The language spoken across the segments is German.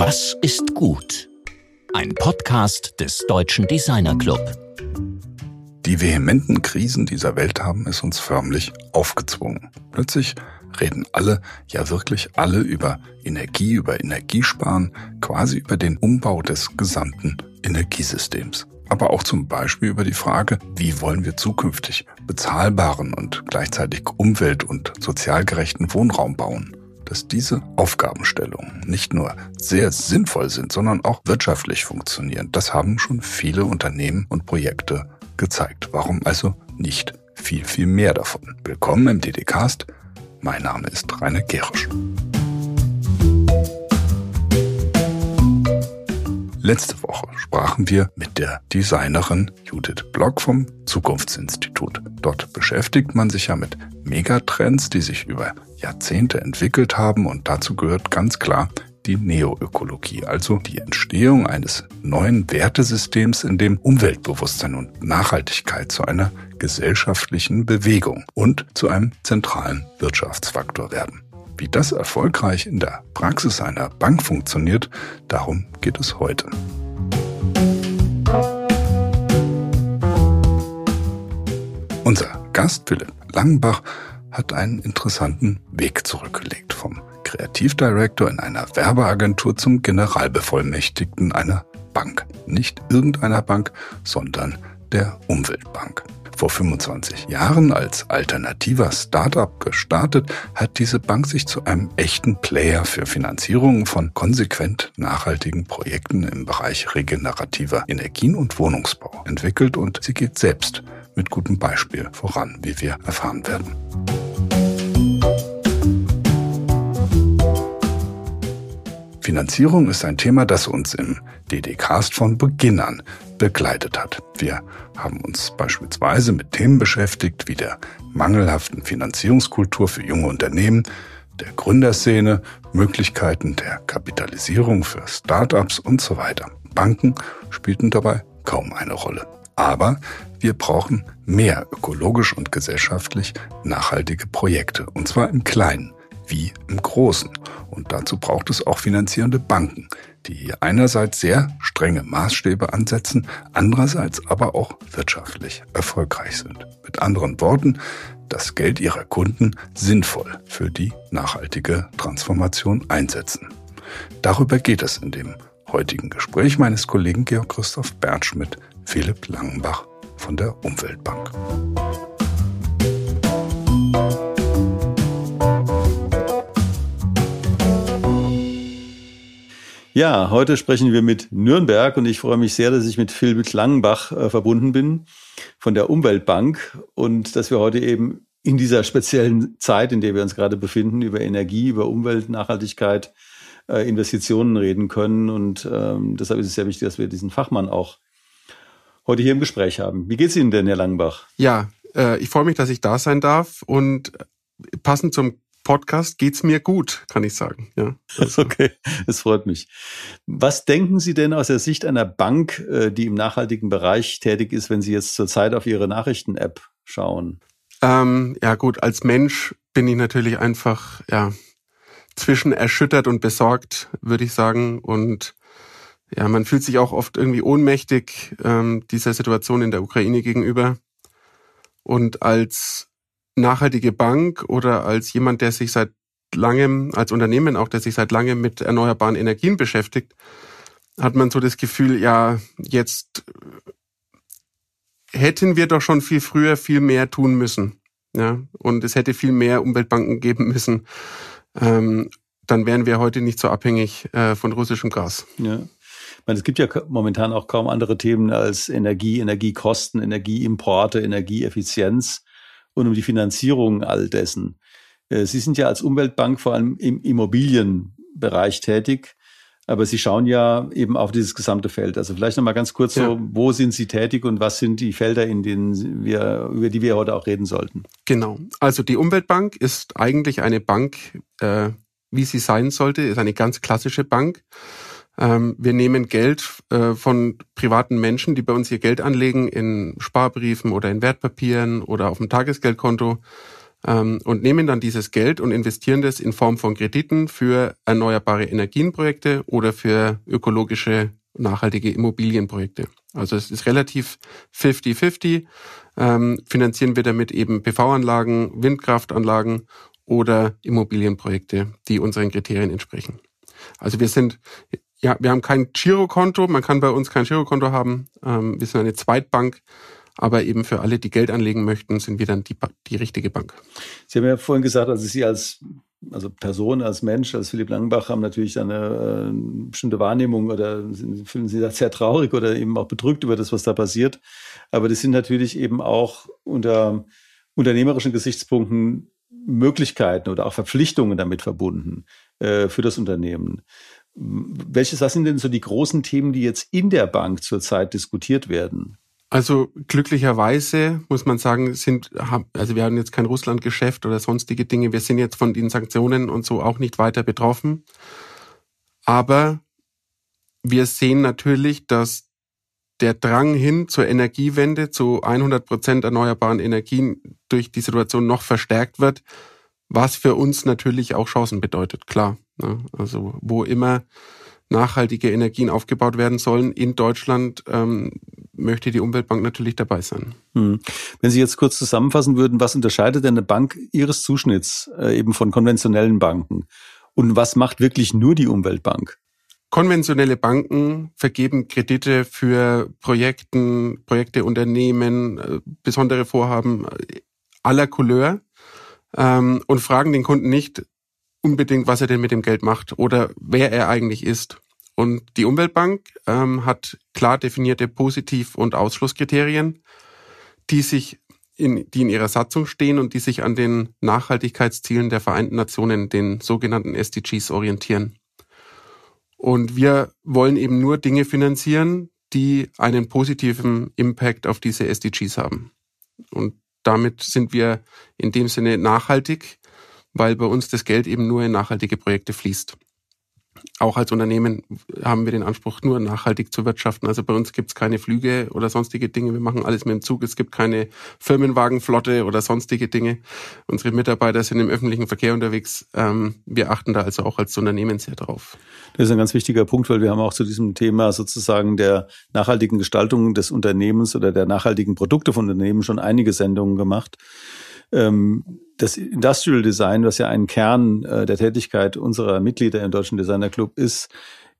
Was ist gut? Ein Podcast des Deutschen Designer Club. Die vehementen Krisen dieser Welt haben es uns förmlich aufgezwungen. Plötzlich reden alle, ja wirklich alle über Energie, über Energiesparen, quasi über den Umbau des gesamten Energiesystems. Aber auch zum Beispiel über die Frage, wie wollen wir zukünftig bezahlbaren und gleichzeitig umwelt- und sozialgerechten Wohnraum bauen dass diese Aufgabenstellungen nicht nur sehr sinnvoll sind, sondern auch wirtschaftlich funktionieren. Das haben schon viele Unternehmen und Projekte gezeigt. Warum also nicht viel, viel mehr davon? Willkommen im DDcast. Mein Name ist Rainer Gerisch. Letzte Woche sprachen wir mit der Designerin Judith Block vom Zukunftsinstitut. Dort beschäftigt man sich ja mit Megatrends, die sich über Jahrzehnte entwickelt haben und dazu gehört ganz klar die Neoökologie, also die Entstehung eines neuen Wertesystems, in dem Umweltbewusstsein und Nachhaltigkeit zu einer gesellschaftlichen Bewegung und zu einem zentralen Wirtschaftsfaktor werden. Wie das erfolgreich in der Praxis einer Bank funktioniert, darum geht es heute. Unser Gast Philipp Langenbach hat einen interessanten Weg zurückgelegt vom Kreativdirektor in einer Werbeagentur zum Generalbevollmächtigten einer Bank. Nicht irgendeiner Bank, sondern der Umweltbank. Vor 25 Jahren als alternativer Startup gestartet, hat diese Bank sich zu einem echten Player für Finanzierungen von konsequent nachhaltigen Projekten im Bereich regenerativer Energien und Wohnungsbau entwickelt und sie geht selbst mit gutem Beispiel voran, wie wir erfahren werden. Finanzierung ist ein Thema, das uns im DD-Cast von Beginn an begleitet hat. Wir haben uns beispielsweise mit Themen beschäftigt wie der mangelhaften Finanzierungskultur für junge Unternehmen, der Gründerszene, Möglichkeiten der Kapitalisierung für Startups und so weiter. Banken spielten dabei kaum eine Rolle. Aber wir brauchen mehr ökologisch und gesellschaftlich nachhaltige Projekte, und zwar im Kleinen wie im Großen. Und dazu braucht es auch finanzierende Banken, die einerseits sehr strenge Maßstäbe ansetzen, andererseits aber auch wirtschaftlich erfolgreich sind. Mit anderen Worten, das Geld ihrer Kunden sinnvoll für die nachhaltige Transformation einsetzen. Darüber geht es in dem heutigen Gespräch meines Kollegen Georg Christoph Bertsch mit Philipp Langenbach von der Umweltbank. Ja, heute sprechen wir mit Nürnberg und ich freue mich sehr, dass ich mit Philipp Langenbach äh, verbunden bin von der Umweltbank und dass wir heute eben in dieser speziellen Zeit, in der wir uns gerade befinden, über Energie, über Umwelt, Nachhaltigkeit, äh, Investitionen reden können. Und ähm, deshalb ist es sehr wichtig, dass wir diesen Fachmann auch heute hier im Gespräch haben. Wie geht's Ihnen denn, Herr Langenbach? Ja, äh, ich freue mich, dass ich da sein darf und passend zum Podcast geht's mir gut, kann ich sagen. Ja, also. Okay, es freut mich. Was denken Sie denn aus der Sicht einer Bank, äh, die im nachhaltigen Bereich tätig ist, wenn Sie jetzt zurzeit auf Ihre Nachrichten-App schauen? Ähm, ja gut, als Mensch bin ich natürlich einfach ja zwischen erschüttert und besorgt, würde ich sagen. Und ja, man fühlt sich auch oft irgendwie ohnmächtig ähm, dieser Situation in der Ukraine gegenüber. Und als nachhaltige Bank oder als jemand, der sich seit langem, als Unternehmen auch, der sich seit langem mit erneuerbaren Energien beschäftigt, hat man so das Gefühl, ja, jetzt hätten wir doch schon viel früher viel mehr tun müssen. Ja, und es hätte viel mehr Umweltbanken geben müssen. Ähm, dann wären wir heute nicht so abhängig äh, von russischem Gas. Ja. Ich meine, es gibt ja momentan auch kaum andere Themen als Energie, Energiekosten, Energieimporte, Energieeffizienz und um die Finanzierung all dessen. Äh, Sie sind ja als Umweltbank vor allem im Immobilienbereich tätig, aber Sie schauen ja eben auf dieses gesamte Feld. Also vielleicht nochmal ganz kurz ja. so, wo sind Sie tätig und was sind die Felder, in denen wir, über die wir heute auch reden sollten? Genau. Also die Umweltbank ist eigentlich eine Bank, äh, wie sie sein sollte, ist eine ganz klassische Bank. Ähm, wir nehmen Geld äh, von privaten Menschen, die bei uns ihr Geld anlegen in Sparbriefen oder in Wertpapieren oder auf dem Tagesgeldkonto ähm, und nehmen dann dieses Geld und investieren das in Form von Krediten für erneuerbare Energienprojekte oder für ökologische nachhaltige Immobilienprojekte. Also es ist relativ 50-50. Ähm, finanzieren wir damit eben PV-Anlagen, Windkraftanlagen oder Immobilienprojekte, die unseren Kriterien entsprechen. Also wir sind, ja, wir haben kein Girokonto, man kann bei uns kein Girokonto haben. Ähm, wir sind eine Zweitbank, aber eben für alle, die Geld anlegen möchten, sind wir dann die, die richtige Bank. Sie haben ja vorhin gesagt, also Sie als also Person, als Mensch, als Philipp Langenbach haben natürlich eine äh, bestimmte Wahrnehmung oder fühlen Sie da sehr traurig oder eben auch bedrückt über das, was da passiert. Aber das sind natürlich eben auch unter unternehmerischen Gesichtspunkten Möglichkeiten oder auch Verpflichtungen damit verbunden äh, für das Unternehmen. Welches, was sind denn so die großen Themen, die jetzt in der Bank zurzeit diskutiert werden? Also glücklicherweise muss man sagen, sind also wir haben jetzt kein Russlandgeschäft oder sonstige Dinge. Wir sind jetzt von den Sanktionen und so auch nicht weiter betroffen. Aber wir sehen natürlich, dass der Drang hin zur Energiewende, zu 100 Prozent erneuerbaren Energien durch die Situation noch verstärkt wird, was für uns natürlich auch Chancen bedeutet, klar. Ne? Also wo immer nachhaltige Energien aufgebaut werden sollen in Deutschland, ähm, möchte die Umweltbank natürlich dabei sein. Hm. Wenn Sie jetzt kurz zusammenfassen würden, was unterscheidet denn eine Bank Ihres Zuschnitts äh, eben von konventionellen Banken? Und was macht wirklich nur die Umweltbank? Konventionelle Banken vergeben Kredite für Projekten, Projekte, Unternehmen, äh, besondere Vorhaben äh, aller Couleur ähm, und fragen den Kunden nicht unbedingt, was er denn mit dem Geld macht oder wer er eigentlich ist. Und die Umweltbank ähm, hat klar definierte Positiv- und Ausschlusskriterien, die sich in, die in ihrer Satzung stehen und die sich an den Nachhaltigkeitszielen der Vereinten Nationen, den sogenannten SDGs, orientieren. Und wir wollen eben nur Dinge finanzieren, die einen positiven Impact auf diese SDGs haben. Und damit sind wir in dem Sinne nachhaltig, weil bei uns das Geld eben nur in nachhaltige Projekte fließt auch als Unternehmen haben wir den Anspruch, nur nachhaltig zu wirtschaften. Also bei uns gibt es keine Flüge oder sonstige Dinge. Wir machen alles mit dem Zug. Es gibt keine Firmenwagenflotte oder sonstige Dinge. Unsere Mitarbeiter sind im öffentlichen Verkehr unterwegs. Ähm, wir achten da also auch als Unternehmen sehr drauf. Das ist ein ganz wichtiger Punkt, weil wir haben auch zu diesem Thema sozusagen der nachhaltigen Gestaltung des Unternehmens oder der nachhaltigen Produkte von Unternehmen schon einige Sendungen gemacht. Ähm, das Industrial Design, was ja ein Kern äh, der Tätigkeit unserer Mitglieder im Deutschen Designer Club ist,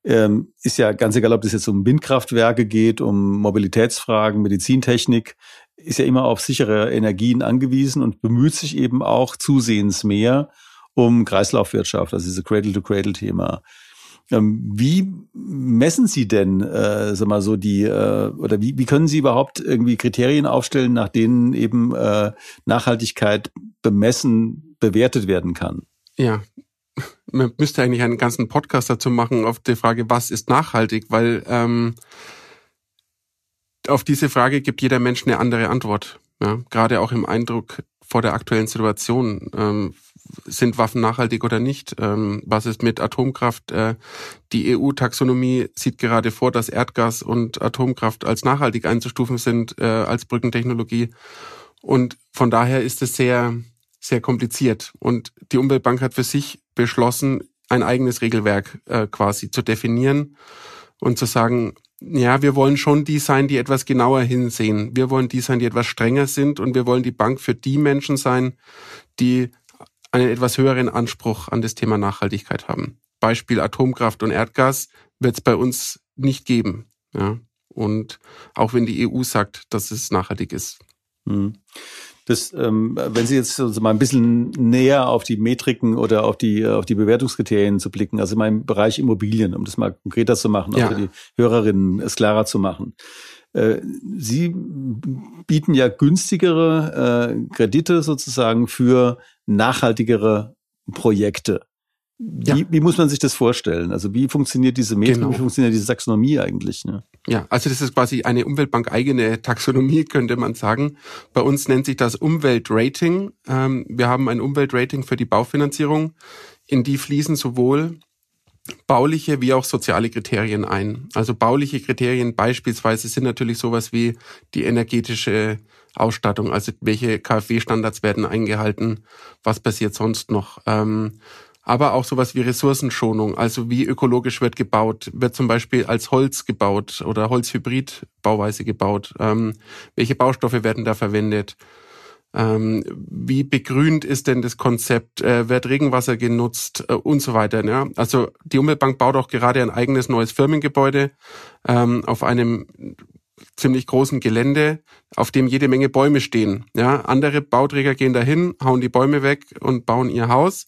ähm, ist ja ganz egal, ob es jetzt um Windkraftwerke geht, um Mobilitätsfragen, Medizintechnik, ist ja immer auf sichere Energien angewiesen und bemüht sich eben auch zusehends mehr um Kreislaufwirtschaft, also diese Cradle-to-Cradle-Thema. Ähm, wie messen Sie denn, äh, sag mal so die, äh, oder wie, wie können Sie überhaupt irgendwie Kriterien aufstellen, nach denen eben äh, Nachhaltigkeit bemessen, bewertet werden kann? Ja, man müsste eigentlich einen ganzen Podcast dazu machen auf die Frage, was ist nachhaltig, weil ähm, auf diese Frage gibt jeder Mensch eine andere Antwort. Ja, gerade auch im Eindruck vor der aktuellen Situation. Ähm, sind Waffen nachhaltig oder nicht? Ähm, was ist mit Atomkraft? Äh, die EU-Taxonomie sieht gerade vor, dass Erdgas und Atomkraft als nachhaltig einzustufen sind, äh, als Brückentechnologie. Und von daher ist es sehr, sehr kompliziert. Und die Umweltbank hat für sich beschlossen, ein eigenes Regelwerk äh, quasi zu definieren und zu sagen, ja, wir wollen schon die sein, die etwas genauer hinsehen. Wir wollen die sein, die etwas strenger sind und wir wollen die Bank für die Menschen sein, die einen etwas höheren Anspruch an das Thema Nachhaltigkeit haben. Beispiel Atomkraft und Erdgas wird es bei uns nicht geben. Ja. Und auch wenn die EU sagt, dass es nachhaltig ist. Hm. Das, ähm, wenn Sie jetzt also mal ein bisschen näher auf die Metriken oder auf die, auf die Bewertungskriterien zu blicken, also in meinem Bereich Immobilien, um das mal konkreter zu machen, ja. auch für die Hörerinnen es klarer zu machen. Äh, Sie bieten ja günstigere äh, Kredite sozusagen für nachhaltigere Projekte. Wie, ja. wie muss man sich das vorstellen? Also wie funktioniert diese Metrik, genau. wie funktioniert diese Taxonomie eigentlich? Ne? Ja, also das ist quasi eine Umweltbank eigene Taxonomie, könnte man sagen. Bei uns nennt sich das Umweltrating. Ähm, wir haben ein Umweltrating für die Baufinanzierung. In die fließen sowohl bauliche wie auch soziale Kriterien ein. Also bauliche Kriterien beispielsweise sind natürlich sowas wie die energetische Ausstattung, also welche KfW-Standards werden eingehalten, was passiert sonst noch. Ähm, aber auch sowas wie Ressourcenschonung, also wie ökologisch wird gebaut, wird zum Beispiel als Holz gebaut oder Holzhybrid-Bauweise gebaut, ähm, welche Baustoffe werden da verwendet, ähm, wie begrünt ist denn das Konzept, äh, wird Regenwasser genutzt äh, und so weiter. Ja? Also die Umweltbank baut auch gerade ein eigenes neues Firmengebäude ähm, auf einem ziemlich großen Gelände, auf dem jede Menge Bäume stehen. Ja, andere Bauträger gehen dahin, hauen die Bäume weg und bauen ihr Haus.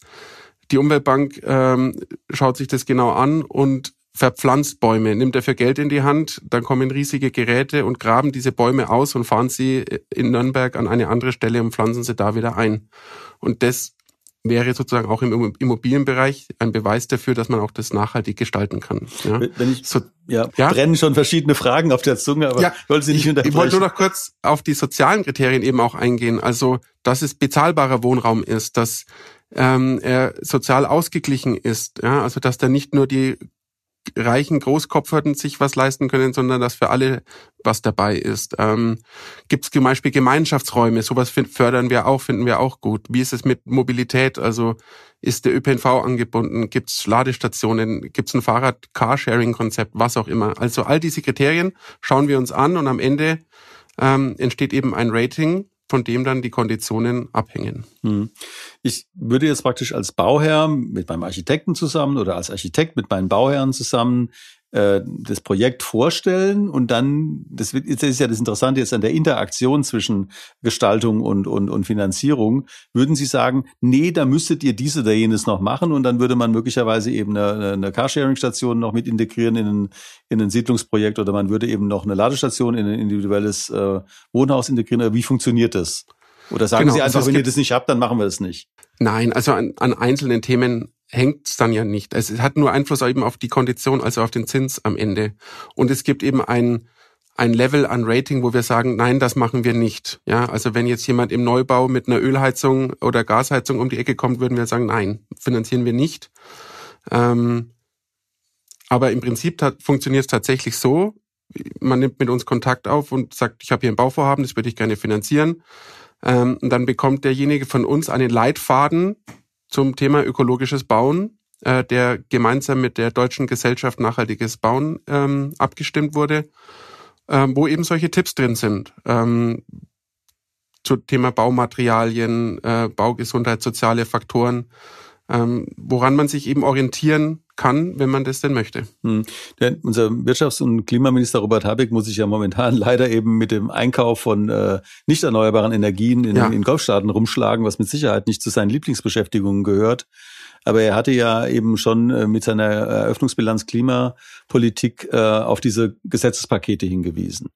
Die Umweltbank ähm, schaut sich das genau an und verpflanzt Bäume, nimmt dafür Geld in die Hand, dann kommen riesige Geräte und graben diese Bäume aus und fahren sie in Nürnberg an eine andere Stelle und pflanzen sie da wieder ein. Und das wäre sozusagen auch im Immobilienbereich ein Beweis dafür, dass man auch das nachhaltig gestalten kann. Ja? Wenn ich, so, ja, ja, brennen schon verschiedene Fragen auf der Zunge, aber ja, ich wollte Sie nicht unterbrechen. Ich wollte nur noch kurz auf die sozialen Kriterien eben auch eingehen. Also, dass es bezahlbarer Wohnraum ist, dass ähm, er sozial ausgeglichen ist, ja, also dass da nicht nur die reichen Großkopferten sich was leisten können, sondern dass für alle was dabei ist. Ähm, Gibt es zum Beispiel Gemeinschaftsräume? Sowas fördern wir auch, finden wir auch gut. Wie ist es mit Mobilität? Also ist der ÖPNV angebunden? Gibt es Ladestationen? Gibt es ein Fahrrad-Carsharing-Konzept? Was auch immer. Also all diese Kriterien schauen wir uns an und am Ende ähm, entsteht eben ein Rating, von dem dann die Konditionen abhängen. Hm. Ich würde jetzt praktisch als Bauherr mit meinem Architekten zusammen oder als Architekt mit meinen Bauherren zusammen äh, das Projekt vorstellen und dann, das, ist ja das Interessante jetzt an der Interaktion zwischen Gestaltung und, und, und Finanzierung, würden Sie sagen, nee, da müsstet ihr dies oder jenes noch machen und dann würde man möglicherweise eben eine, eine Carsharing-Station noch mit integrieren in ein, in ein Siedlungsprojekt oder man würde eben noch eine Ladestation in ein individuelles äh, Wohnhaus integrieren. Oder wie funktioniert das? Oder sagen genau, Sie einfach, also wenn ihr das nicht habt, dann machen wir das nicht? Nein, also an, an einzelnen Themen hängt es dann ja nicht. Es hat nur Einfluss eben auf die Kondition, also auf den Zins am Ende. Und es gibt eben ein, ein Level an Rating, wo wir sagen, nein, das machen wir nicht. Ja, also wenn jetzt jemand im Neubau mit einer Ölheizung oder Gasheizung um die Ecke kommt, würden wir sagen, nein, finanzieren wir nicht. Ähm, aber im Prinzip funktioniert es tatsächlich so, man nimmt mit uns Kontakt auf und sagt, ich habe hier ein Bauvorhaben, das würde ich gerne finanzieren. Ähm, dann bekommt derjenige von uns einen Leitfaden, zum Thema ökologisches Bauen, äh, der gemeinsam mit der Deutschen Gesellschaft Nachhaltiges Bauen ähm, abgestimmt wurde, ähm, wo eben solche Tipps drin sind. Ähm, zu Thema Baumaterialien, äh, Baugesundheit, soziale Faktoren, ähm, woran man sich eben orientieren kann, wenn man das denn möchte. Hm. Der, unser Wirtschafts- und Klimaminister Robert Habeck muss sich ja momentan leider eben mit dem Einkauf von äh, nicht erneuerbaren Energien in, ja. in Golfstaaten rumschlagen, was mit Sicherheit nicht zu seinen Lieblingsbeschäftigungen gehört. Aber er hatte ja eben schon äh, mit seiner Eröffnungsbilanz Klimapolitik äh, auf diese Gesetzespakete hingewiesen.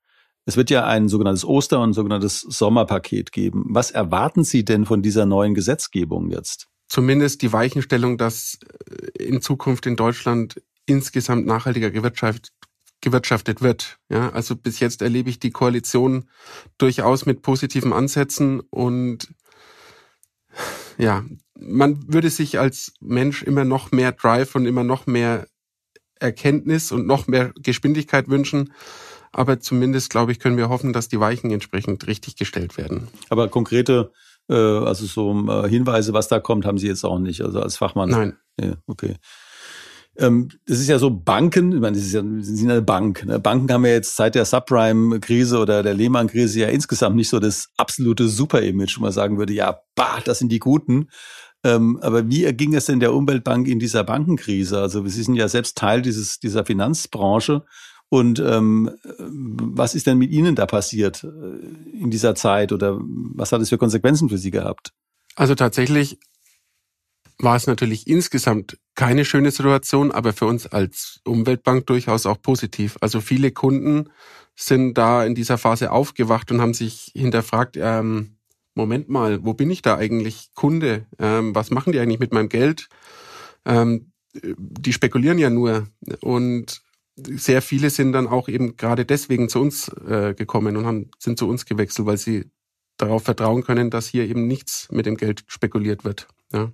Es wird ja ein sogenanntes Oster- und ein sogenanntes Sommerpaket geben. Was erwarten Sie denn von dieser neuen Gesetzgebung jetzt? Zumindest die Weichenstellung, dass äh, in Zukunft in Deutschland insgesamt nachhaltiger gewirtschaftet, gewirtschaftet wird. Ja, also bis jetzt erlebe ich die Koalition durchaus mit positiven Ansätzen und ja, man würde sich als Mensch immer noch mehr Drive und immer noch mehr Erkenntnis und noch mehr Geschwindigkeit wünschen. Aber zumindest, glaube ich, können wir hoffen, dass die Weichen entsprechend richtig gestellt werden. Aber konkrete äh, also so äh, Hinweise, was da kommt, haben Sie jetzt auch nicht, also als Fachmann. Nein. Ja, okay. Ähm, das ist ja so Banken, ich meine, das ist ja, Sie sind eine Bank. Ne? Banken haben ja jetzt seit der Subprime-Krise oder der Lehman-Krise ja insgesamt nicht so das absolute Super-Image, wo man sagen würde, ja, bah, das sind die Guten. Ähm, aber wie erging es denn der Umweltbank in dieser Bankenkrise? Also Sie sind ja selbst Teil dieses, dieser Finanzbranche. Und ähm, was ist denn mit Ihnen da passiert äh, in dieser Zeit oder was hat es für Konsequenzen für Sie gehabt? Also tatsächlich war es natürlich insgesamt keine schöne Situation, aber für uns als Umweltbank durchaus auch positiv. Also viele Kunden sind da in dieser Phase aufgewacht und haben sich hinterfragt, ähm, Moment mal, wo bin ich da eigentlich Kunde? Ähm, was machen die eigentlich mit meinem Geld? Ähm, die spekulieren ja nur. Und sehr viele sind dann auch eben gerade deswegen zu uns äh, gekommen und haben, sind zu uns gewechselt, weil sie darauf vertrauen können, dass hier eben nichts mit dem Geld spekuliert wird. Ja.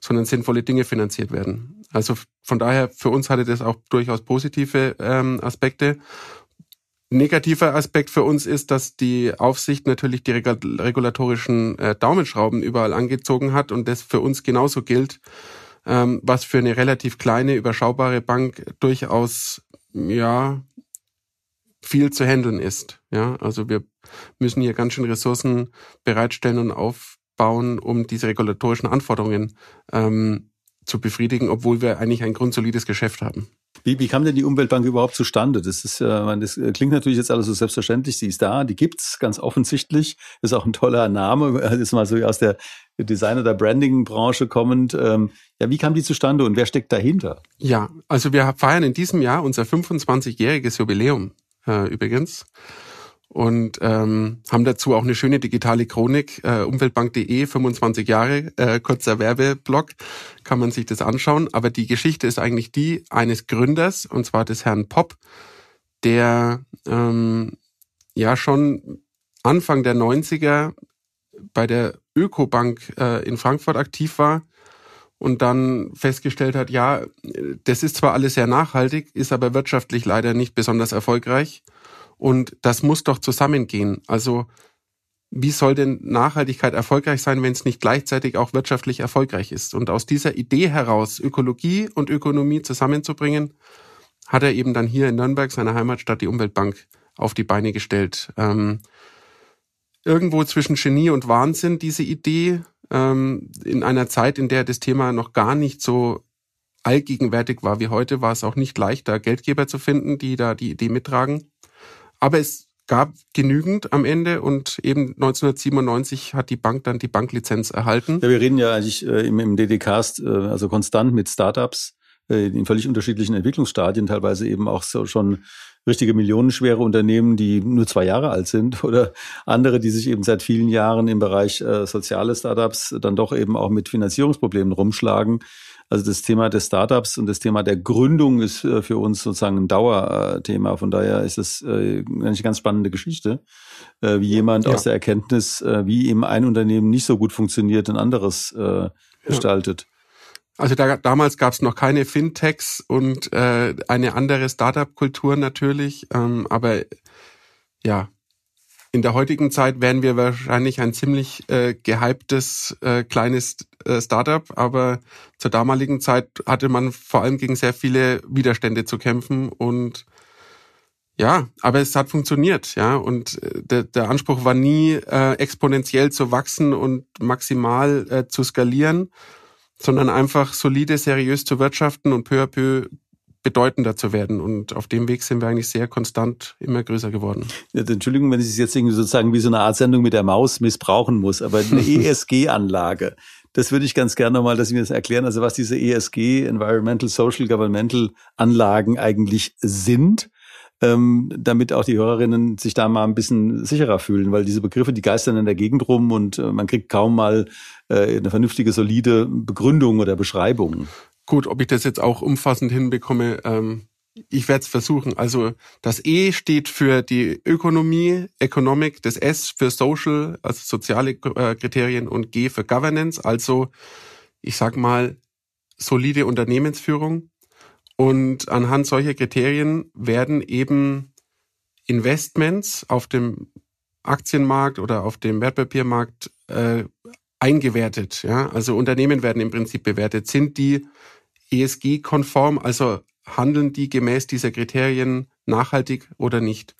sondern sinnvolle Dinge finanziert werden. Also von daher, für uns hatte das auch durchaus positive ähm, Aspekte. Negativer Aspekt für uns ist, dass die Aufsicht natürlich die regulatorischen äh, Daumenschrauben überall angezogen hat und das für uns genauso gilt, ähm, was für eine relativ kleine, überschaubare Bank durchaus ja viel zu handeln ist. Ja, also wir müssen hier ganz schön Ressourcen bereitstellen und aufbauen, um diese regulatorischen Anforderungen ähm, zu befriedigen, obwohl wir eigentlich ein grundsolides Geschäft haben. Wie, wie kam denn die Umweltbank überhaupt zustande? Das ist, das klingt natürlich jetzt alles so selbstverständlich. Sie ist da, die gibt's ganz offensichtlich. Ist auch ein toller Name. Ist mal so aus der Design- oder Branding-Branche kommend. Ähm, ja, wie kam die zustande und wer steckt dahinter? Ja, also wir feiern in diesem Jahr unser 25-jähriges Jubiläum äh, übrigens und ähm, haben dazu auch eine schöne digitale Chronik, äh, umweltbank.de, 25 Jahre, äh, kurzer Werbeblock, kann man sich das anschauen. Aber die Geschichte ist eigentlich die eines Gründers, und zwar des Herrn Popp, der ähm, ja schon Anfang der 90er bei der Ökobank äh, in Frankfurt aktiv war und dann festgestellt hat, ja, das ist zwar alles sehr nachhaltig, ist aber wirtschaftlich leider nicht besonders erfolgreich und das muss doch zusammengehen. Also wie soll denn Nachhaltigkeit erfolgreich sein, wenn es nicht gleichzeitig auch wirtschaftlich erfolgreich ist? Und aus dieser Idee heraus, Ökologie und Ökonomie zusammenzubringen, hat er eben dann hier in Nürnberg, seiner Heimatstadt, die Umweltbank auf die Beine gestellt. Ähm, irgendwo zwischen Genie und Wahnsinn diese Idee, ähm, in einer Zeit, in der das Thema noch gar nicht so allgegenwärtig war wie heute, war es auch nicht leicht, da Geldgeber zu finden, die da die Idee mittragen. Aber es gab genügend am Ende und eben 1997 hat die Bank dann die Banklizenz erhalten. Ja, wir reden ja eigentlich äh, im, im DD-Cast äh, also konstant mit Startups äh, in völlig unterschiedlichen Entwicklungsstadien, teilweise eben auch so schon richtige millionenschwere Unternehmen, die nur zwei Jahre alt sind oder andere, die sich eben seit vielen Jahren im Bereich äh, soziale Startups dann doch eben auch mit Finanzierungsproblemen rumschlagen. Also das Thema des Startups und das Thema der Gründung ist äh, für uns sozusagen ein Dauerthema. Von daher ist es äh, eine ganz spannende Geschichte, äh, wie jemand ja. aus der Erkenntnis, wie eben ein Unternehmen nicht so gut funktioniert, ein anderes gestaltet. Also da, damals gab es noch keine Fintechs und äh, eine andere Startup-Kultur natürlich, ähm, aber ja, in der heutigen Zeit wären wir wahrscheinlich ein ziemlich äh, gehyptes äh, kleines äh, Startup, aber zur damaligen Zeit hatte man vor allem gegen sehr viele Widerstände zu kämpfen und ja, aber es hat funktioniert, ja. Und äh, der, der Anspruch war nie äh, exponentiell zu wachsen und maximal äh, zu skalieren, sondern einfach solide, seriös zu wirtschaften und peu à peu bedeutender zu werden. Und auf dem Weg sind wir eigentlich sehr konstant immer größer geworden. Ja, Entschuldigung, wenn ich es jetzt irgendwie sozusagen wie so eine Art Sendung mit der Maus missbrauchen muss, aber eine ESG-Anlage, das würde ich ganz gerne nochmal, dass Sie mir das erklären, also was diese ESG, Environmental, Social, Governmental Anlagen eigentlich sind. Ähm, damit auch die Hörerinnen sich da mal ein bisschen sicherer fühlen, weil diese Begriffe, die geistern in der Gegend rum und äh, man kriegt kaum mal äh, eine vernünftige, solide Begründung oder Beschreibung. Gut, ob ich das jetzt auch umfassend hinbekomme, ähm, ich werde es versuchen. Also das E steht für die Ökonomie, Economic, das S für Social, also soziale äh, Kriterien und G für Governance, also ich sag mal solide Unternehmensführung. Und anhand solcher Kriterien werden eben Investments auf dem Aktienmarkt oder auf dem Wertpapiermarkt äh, eingewertet. Ja? Also Unternehmen werden im Prinzip bewertet. Sind die ESG-konform, also handeln die gemäß dieser Kriterien nachhaltig oder nicht?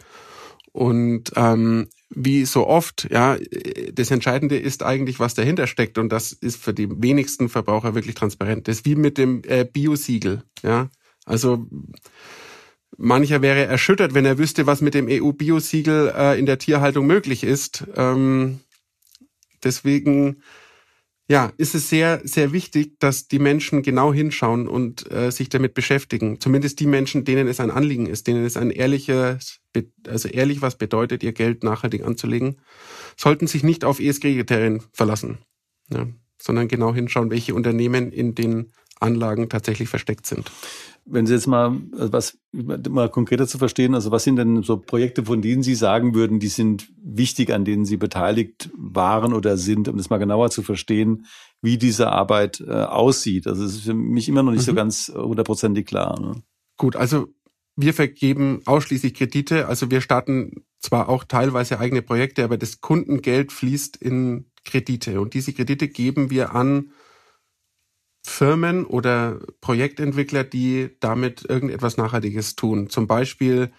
Und ähm, wie so oft, ja, das Entscheidende ist eigentlich, was dahinter steckt. Und das ist für die wenigsten Verbraucher wirklich transparent. Das ist wie mit dem äh, Bio-Siegel, ja. Also mancher wäre erschüttert, wenn er wüsste, was mit dem EU-Bio-Siegel äh, in der Tierhaltung möglich ist. Ähm, deswegen ja, ist es sehr, sehr wichtig, dass die Menschen genau hinschauen und äh, sich damit beschäftigen. Zumindest die Menschen, denen es ein Anliegen ist, denen es ein ehrliches, also ehrlich was bedeutet, ihr Geld nachhaltig anzulegen, sollten sich nicht auf ESG-Kriterien verlassen, ja, sondern genau hinschauen, welche Unternehmen in den Anlagen tatsächlich versteckt sind. Wenn Sie jetzt mal also was mal konkreter zu verstehen, also was sind denn so Projekte, von denen Sie sagen würden, die sind wichtig, an denen Sie beteiligt waren oder sind, um das mal genauer zu verstehen, wie diese Arbeit äh, aussieht. Also es ist für mich immer noch nicht mhm. so ganz hundertprozentig klar. Ne? Gut, also wir vergeben ausschließlich Kredite. Also wir starten zwar auch teilweise eigene Projekte, aber das Kundengeld fließt in Kredite. Und diese Kredite geben wir an Firmen oder Projektentwickler, die damit irgendetwas Nachhaltiges tun. Zum Beispiel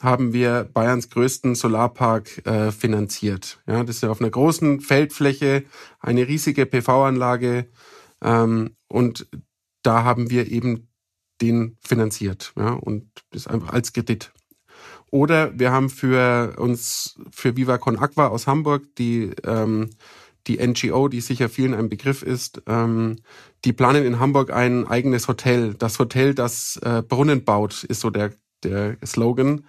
haben wir Bayerns größten Solarpark äh, finanziert. Ja, das ist ja auf einer großen Feldfläche eine riesige PV-Anlage ähm, und da haben wir eben den finanziert ja, und das einfach als Kredit. Oder wir haben für uns für Viva Aqua aus Hamburg die ähm, die NGO, die sicher vielen ein Begriff ist, ähm, die planen in Hamburg ein eigenes Hotel. Das Hotel, das äh, Brunnen baut, ist so der, der Slogan.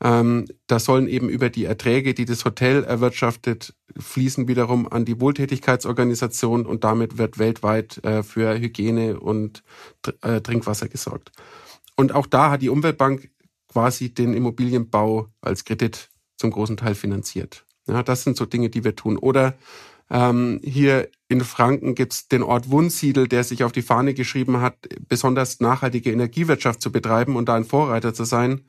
Ähm, da sollen eben über die Erträge, die das Hotel erwirtschaftet, fließen wiederum an die Wohltätigkeitsorganisation und damit wird weltweit äh, für Hygiene und äh, Trinkwasser gesorgt. Und auch da hat die Umweltbank quasi den Immobilienbau als Kredit zum großen Teil finanziert. Ja, das sind so Dinge, die wir tun. Oder ähm, hier in Franken gibt's den Ort Wunsiedel, der sich auf die Fahne geschrieben hat, besonders nachhaltige Energiewirtschaft zu betreiben und da ein Vorreiter zu sein.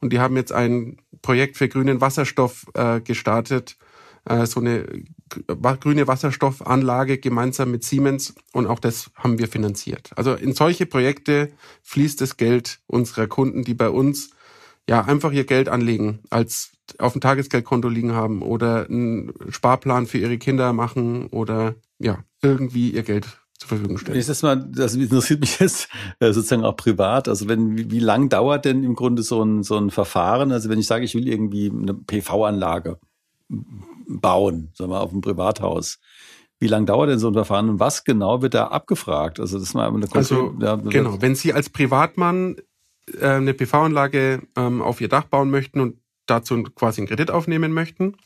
Und die haben jetzt ein Projekt für grünen Wasserstoff äh, gestartet, äh, so eine grüne Wasserstoffanlage gemeinsam mit Siemens und auch das haben wir finanziert. Also in solche Projekte fließt das Geld unserer Kunden, die bei uns ja einfach ihr Geld anlegen, als auf dem Tagesgeldkonto liegen haben oder einen Sparplan für ihre Kinder machen oder ja, irgendwie ihr Geld zur Verfügung stellen. Ist das mal, das interessiert mich jetzt äh, sozusagen auch privat. Also wenn, wie, wie lang dauert denn im Grunde so ein, so ein Verfahren? Also wenn ich sage, ich will irgendwie eine PV-Anlage bauen, sagen wir, auf einem Privathaus. Wie lange dauert denn so ein Verfahren und was genau wird da abgefragt? Also das ist mal eine also, ja, genau, wenn Sie als Privatmann äh, eine PV-Anlage ähm, auf ihr Dach bauen möchten und dazu quasi einen Kredit aufnehmen möchten,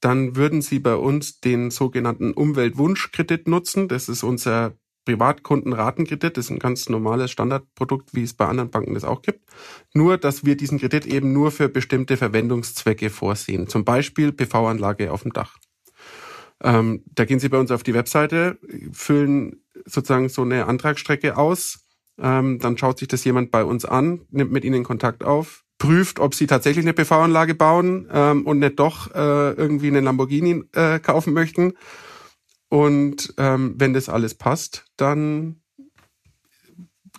dann würden Sie bei uns den sogenannten Umweltwunschkredit nutzen. Das ist unser Privatkundenratenkredit. Das ist ein ganz normales Standardprodukt, wie es bei anderen Banken das auch gibt. Nur, dass wir diesen Kredit eben nur für bestimmte Verwendungszwecke vorsehen. Zum Beispiel PV-Anlage auf dem Dach. Ähm, da gehen Sie bei uns auf die Webseite, füllen sozusagen so eine Antragsstrecke aus, ähm, dann schaut sich das jemand bei uns an, nimmt mit Ihnen Kontakt auf, prüft, ob Sie tatsächlich eine PV-Anlage bauen ähm, und nicht doch äh, irgendwie einen Lamborghini äh, kaufen möchten. Und ähm, wenn das alles passt, dann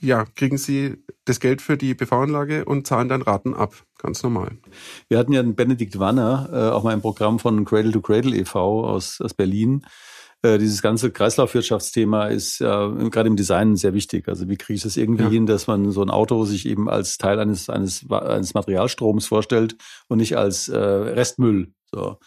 ja, kriegen Sie das Geld für die PV-Anlage und zahlen dann Raten ab. Ganz normal. Wir hatten ja den Benedikt Wanner, äh, auch mal im Programm von Cradle to Cradle e.V. aus, aus Berlin. Äh, dieses ganze Kreislaufwirtschaftsthema ist äh, gerade im Design sehr wichtig. Also wie kriege ich das irgendwie ja. hin, dass man so ein Auto sich eben als Teil eines, eines, eines Materialstroms vorstellt und nicht als äh, Restmüll. So.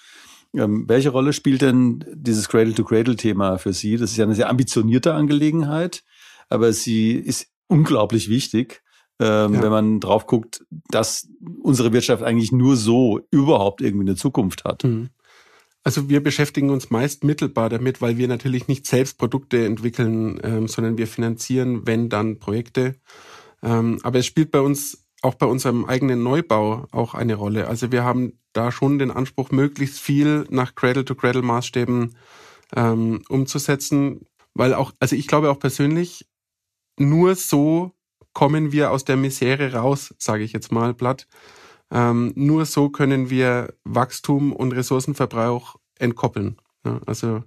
Ähm, welche Rolle spielt denn dieses Cradle-to-Cradle-Thema für Sie? Das ist ja eine sehr ambitionierte Angelegenheit, aber sie ist unglaublich wichtig, ähm, ja. wenn man drauf guckt, dass unsere Wirtschaft eigentlich nur so überhaupt irgendwie eine Zukunft hat. Mhm. Also wir beschäftigen uns meist mittelbar damit, weil wir natürlich nicht selbst Produkte entwickeln, ähm, sondern wir finanzieren, wenn dann Projekte. Ähm, aber es spielt bei uns auch bei unserem eigenen Neubau auch eine Rolle. Also wir haben da schon den Anspruch, möglichst viel nach Cradle-to-Cradle-Maßstäben ähm, umzusetzen, weil auch, also ich glaube auch persönlich, nur so kommen wir aus der Misere raus, sage ich jetzt mal platt, ähm, nur so können wir Wachstum und Ressourcenverbrauch entkoppeln. Ja, also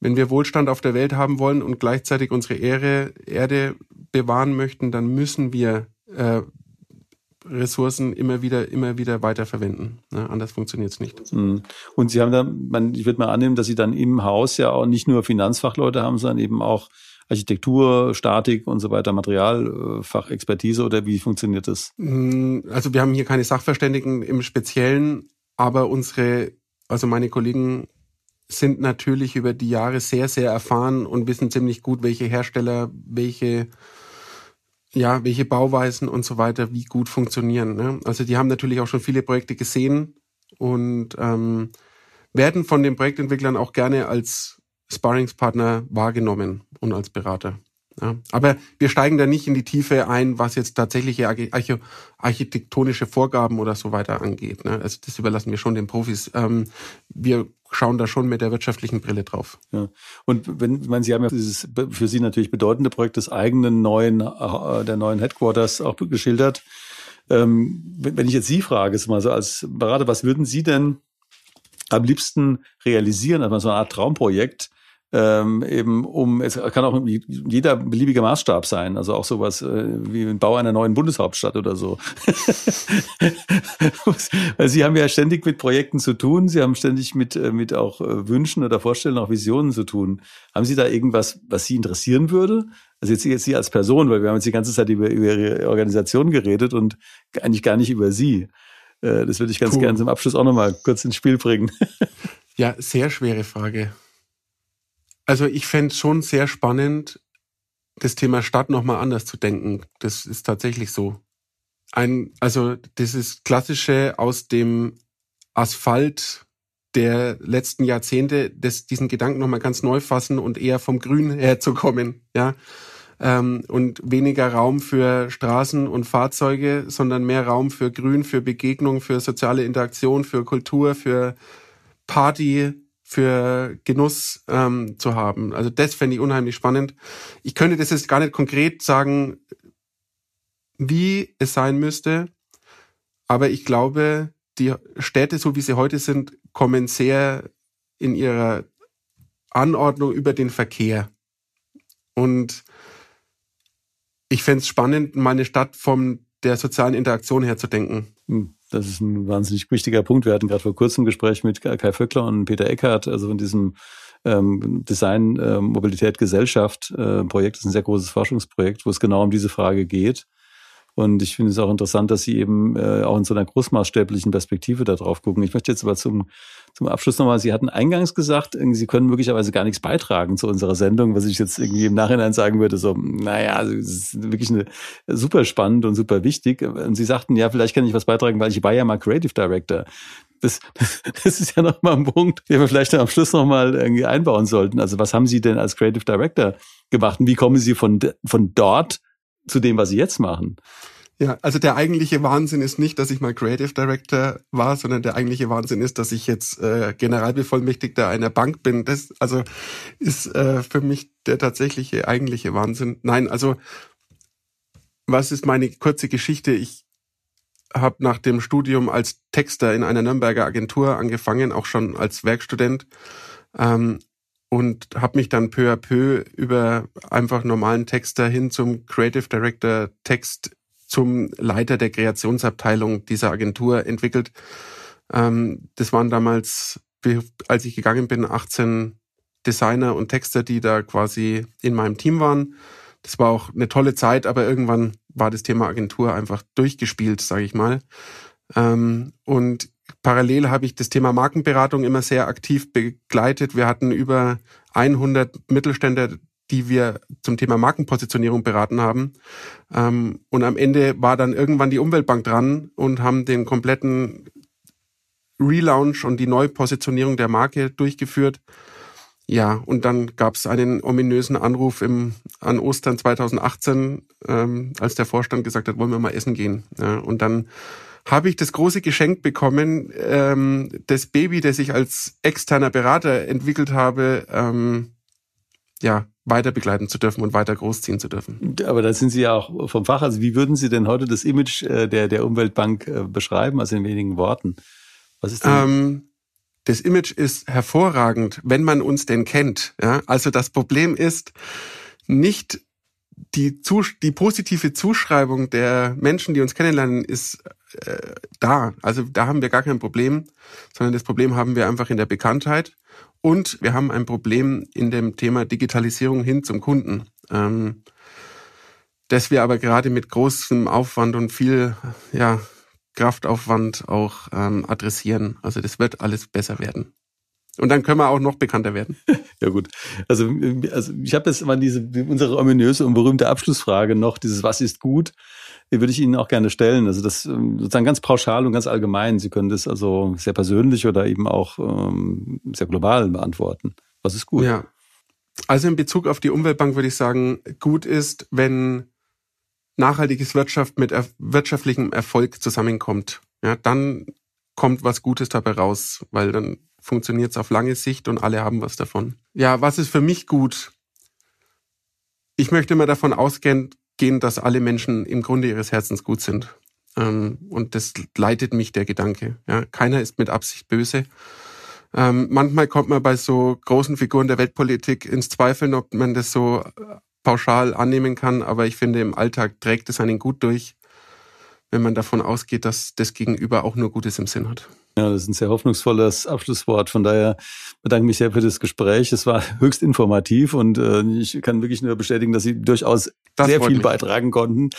wenn wir Wohlstand auf der Welt haben wollen und gleichzeitig unsere Ehre, Erde bewahren möchten, dann müssen wir äh, Ressourcen immer wieder, immer wieder weiterverwenden. Ja, anders funktioniert es nicht. Mhm. Und Sie haben dann, man, ich würde mal annehmen, dass Sie dann im Haus ja auch nicht nur Finanzfachleute haben, sondern eben auch Architektur, Statik und so weiter, Materialfachexpertise oder wie funktioniert das? Mm, also wir haben hier keine Sachverständigen im Speziellen, aber unsere, also meine Kollegen sind natürlich über die Jahre sehr, sehr erfahren und wissen ziemlich gut, welche Hersteller, welche, ja, welche Bauweisen und so weiter wie gut funktionieren. Ne? Also die haben natürlich auch schon viele Projekte gesehen und ähm, werden von den Projektentwicklern auch gerne als Sparringspartner wahrgenommen und als Berater. Ja, aber wir steigen da nicht in die Tiefe ein, was jetzt tatsächliche architektonische Vorgaben oder so weiter angeht. Ne? Also das überlassen wir schon den Profis. Ähm, wir schauen da schon mit der wirtschaftlichen Brille drauf. Ja. Und wenn, ich meine, Sie haben ja dieses für Sie natürlich bedeutende Projekt des eigenen neuen, äh, der neuen Headquarters auch geschildert. Ähm, wenn ich jetzt Sie frage, ist mal so als Berater, was würden Sie denn am liebsten realisieren, also so eine Art Traumprojekt, ähm, eben um, es kann auch jeder beliebige Maßstab sein, also auch sowas äh, wie ein Bau einer neuen Bundeshauptstadt oder so. Weil Sie haben ja ständig mit Projekten zu tun, Sie haben ständig mit, äh, mit auch äh, Wünschen oder Vorstellungen, auch Visionen zu tun. Haben Sie da irgendwas, was Sie interessieren würde? Also jetzt, jetzt Sie als Person, weil wir haben jetzt die ganze Zeit über, über Ihre Organisation geredet und eigentlich gar nicht über Sie. Äh, das würde ich ganz Puh. gerne zum Abschluss auch nochmal kurz ins Spiel bringen. ja, sehr schwere Frage. Also ich fände schon sehr spannend, das Thema Stadt nochmal anders zu denken. Das ist tatsächlich so. Ein, also das ist klassische aus dem Asphalt der letzten Jahrzehnte, das, diesen Gedanken nochmal ganz neu fassen und eher vom Grün herzukommen, ja. Ähm, und weniger Raum für Straßen und Fahrzeuge, sondern mehr Raum für Grün, für Begegnung, für soziale Interaktion, für Kultur, für Party, für Genuss ähm, zu haben. Also das fände ich unheimlich spannend. Ich könnte das jetzt gar nicht konkret sagen, wie es sein müsste, aber ich glaube, die Städte, so wie sie heute sind, kommen sehr in ihrer Anordnung über den Verkehr. Und ich fände es spannend, meine Stadt von der sozialen Interaktion her zu denken. Das ist ein wahnsinnig wichtiger Punkt. Wir hatten gerade vor kurzem ein Gespräch mit Kai Vöckler und Peter Eckhardt, also von diesem ähm, Design, äh, Mobilität, Gesellschaft äh, Projekt. Das ist ein sehr großes Forschungsprojekt, wo es genau um diese Frage geht. Und ich finde es auch interessant, dass Sie eben äh, auch in so einer großmaßstäblichen Perspektive da drauf gucken. Ich möchte jetzt aber zum, zum Abschluss nochmal, Sie hatten eingangs gesagt, Sie können möglicherweise gar nichts beitragen zu unserer Sendung, was ich jetzt irgendwie im Nachhinein sagen würde, so, naja, also es ist wirklich eine, super spannend und super wichtig. Und Sie sagten, ja, vielleicht kann ich was beitragen, weil ich war ja mal Creative Director. Das, das ist ja nochmal ein Punkt, den wir vielleicht am Schluss nochmal irgendwie einbauen sollten. Also was haben Sie denn als Creative Director gemacht und wie kommen Sie von, von dort zu dem, was sie jetzt machen. Ja, also der eigentliche Wahnsinn ist nicht, dass ich mal Creative Director war, sondern der eigentliche Wahnsinn ist, dass ich jetzt äh, Generalbevollmächtigter einer Bank bin. Das also ist äh, für mich der tatsächliche eigentliche Wahnsinn. Nein, also was ist meine kurze Geschichte? Ich habe nach dem Studium als Texter in einer Nürnberger Agentur angefangen, auch schon als Werkstudent. Ähm, und habe mich dann peu à peu über einfach normalen Texter hin zum Creative Director Text zum Leiter der Kreationsabteilung dieser Agentur entwickelt. Ähm, das waren damals, als ich gegangen bin, 18 Designer und Texter, die da quasi in meinem Team waren. Das war auch eine tolle Zeit, aber irgendwann war das Thema Agentur einfach durchgespielt, sage ich mal. Ähm, und Parallel habe ich das Thema Markenberatung immer sehr aktiv begleitet. Wir hatten über 100 Mittelständler, die wir zum Thema Markenpositionierung beraten haben. Ähm, und am Ende war dann irgendwann die Umweltbank dran und haben den kompletten Relaunch und die Neupositionierung der Marke durchgeführt. Ja, und dann gab es einen ominösen Anruf im, an Ostern 2018, ähm, als der Vorstand gesagt hat, wollen wir mal essen gehen. Ja, und dann habe ich das große Geschenk bekommen, ähm, das Baby, das ich als externer Berater entwickelt habe, ähm, ja, weiter begleiten zu dürfen und weiter großziehen zu dürfen. Aber da sind Sie ja auch vom Fach. Also wie würden Sie denn heute das Image äh, der, der Umweltbank äh, beschreiben, also in wenigen Worten? Was ist denn? Ähm, das Image ist hervorragend, wenn man uns denn kennt. Ja? Also das Problem ist nicht die, die positive Zuschreibung der Menschen, die uns kennenlernen, ist äh, da. Also da haben wir gar kein Problem, sondern das Problem haben wir einfach in der Bekanntheit und wir haben ein Problem in dem Thema Digitalisierung hin zum Kunden. Ähm, das wir aber gerade mit großem Aufwand und viel ja, Kraftaufwand auch ähm, adressieren. Also das wird alles besser werden. Und dann können wir auch noch bekannter werden. ja gut. Also, also ich habe jetzt mal diese unsere ominöse und berühmte Abschlussfrage noch, dieses Was ist gut? Die würde ich Ihnen auch gerne stellen. Also das ähm, sozusagen ganz pauschal und ganz allgemein. Sie können das also sehr persönlich oder eben auch ähm, sehr global beantworten. Was ist gut? Ja. Also in Bezug auf die Umweltbank würde ich sagen, gut ist, wenn nachhaltiges Wirtschaft mit wirtschaftlichem Erfolg zusammenkommt. Ja, dann kommt was Gutes dabei raus, weil dann funktioniert es auf lange Sicht und alle haben was davon. Ja, was ist für mich gut? Ich möchte immer davon ausgehen, dass alle Menschen im Grunde ihres Herzens gut sind. Ähm, und das leitet mich der Gedanke. Ja, keiner ist mit Absicht böse. Ähm, manchmal kommt man bei so großen Figuren der Weltpolitik ins Zweifeln, ob man das so äh, pauschal annehmen kann. Aber ich finde, im Alltag trägt es einen gut durch, wenn man davon ausgeht, dass das Gegenüber auch nur Gutes im Sinn hat. Ja, das ist ein sehr hoffnungsvolles Abschlusswort. Von daher bedanke ich mich sehr für das Gespräch. Es war höchst informativ und äh, ich kann wirklich nur bestätigen, dass Sie durchaus das sehr viel mich. beitragen konnten,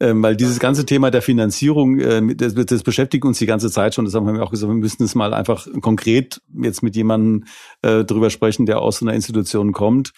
ähm, weil dieses ganze Thema der Finanzierung, äh, das, das beschäftigt uns die ganze Zeit schon. Das haben wir auch gesagt, wir müssten es mal einfach konkret jetzt mit jemandem äh, drüber sprechen, der aus so einer Institution kommt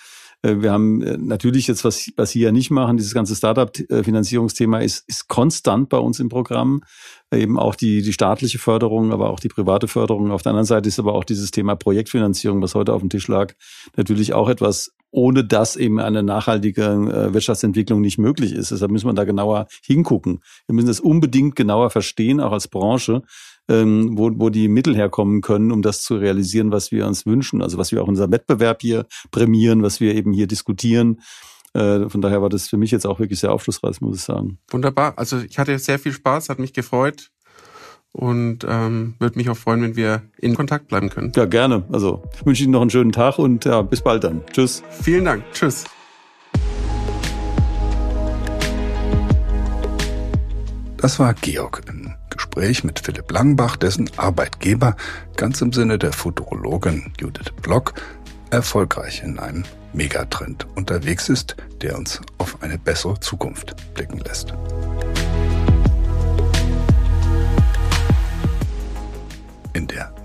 wir haben äh, natürlich jetzt, was, was Sie ja nicht machen, dieses ganze Startup-Finanzierungsthema ist, ist konstant bei uns im Programm. Äh, eben auch die, die staatliche Förderung, aber auch die private Förderung. Auf der anderen Seite ist aber auch dieses Thema Projektfinanzierung, was heute auf dem Tisch lag, natürlich auch etwas, ohne dass eben eine nachhaltige Wirtschaftsentwicklung nicht möglich ist. Deshalb müssen wir da genauer hingucken. Wir müssen das unbedingt genauer verstehen, auch als Branche, ähm, wo, wo die Mittel herkommen können, um das zu realisieren, was wir uns wünschen. Also was wir auch in unserem Wettbewerb hier prämieren, was wir eben hier diskutieren. Äh, von daher war das für mich jetzt auch wirklich sehr aufschlussreich, muss ich sagen. Wunderbar. Also ich hatte sehr viel Spaß, hat mich gefreut und ähm, würde mich auch freuen, wenn wir in Kontakt bleiben können. Ja, gerne. Also ich wünsche Ihnen noch einen schönen Tag und ja, bis bald dann. Tschüss. Vielen Dank. Tschüss. Das war Georg im Gespräch mit Philipp Langbach, dessen Arbeitgeber ganz im Sinne der Futurologin Judith Block erfolgreich in einem Megatrend unterwegs ist, der uns auf eine bessere Zukunft blicken lässt.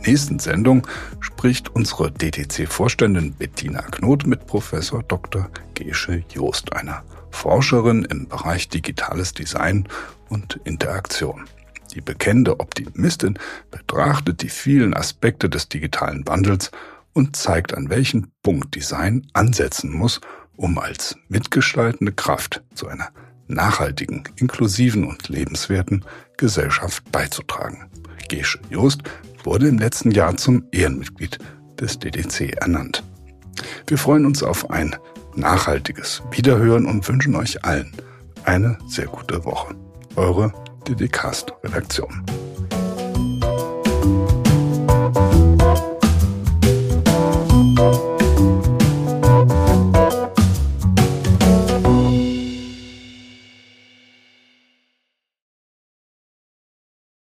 Nächsten Sendung spricht unsere DTC-Vorständin Bettina Knot mit Professor Dr. Gesche Joost, einer Forscherin im Bereich digitales Design und Interaktion. Die bekennende Optimistin betrachtet die vielen Aspekte des digitalen Wandels und zeigt, an welchen Punkt Design ansetzen muss, um als mitgestaltende Kraft zu einer nachhaltigen, inklusiven und lebenswerten Gesellschaft beizutragen. Gesche Joost wurde im letzten Jahr zum Ehrenmitglied des DDC ernannt. Wir freuen uns auf ein nachhaltiges Wiederhören und wünschen euch allen eine sehr gute Woche. Eure DDCast-Redaktion.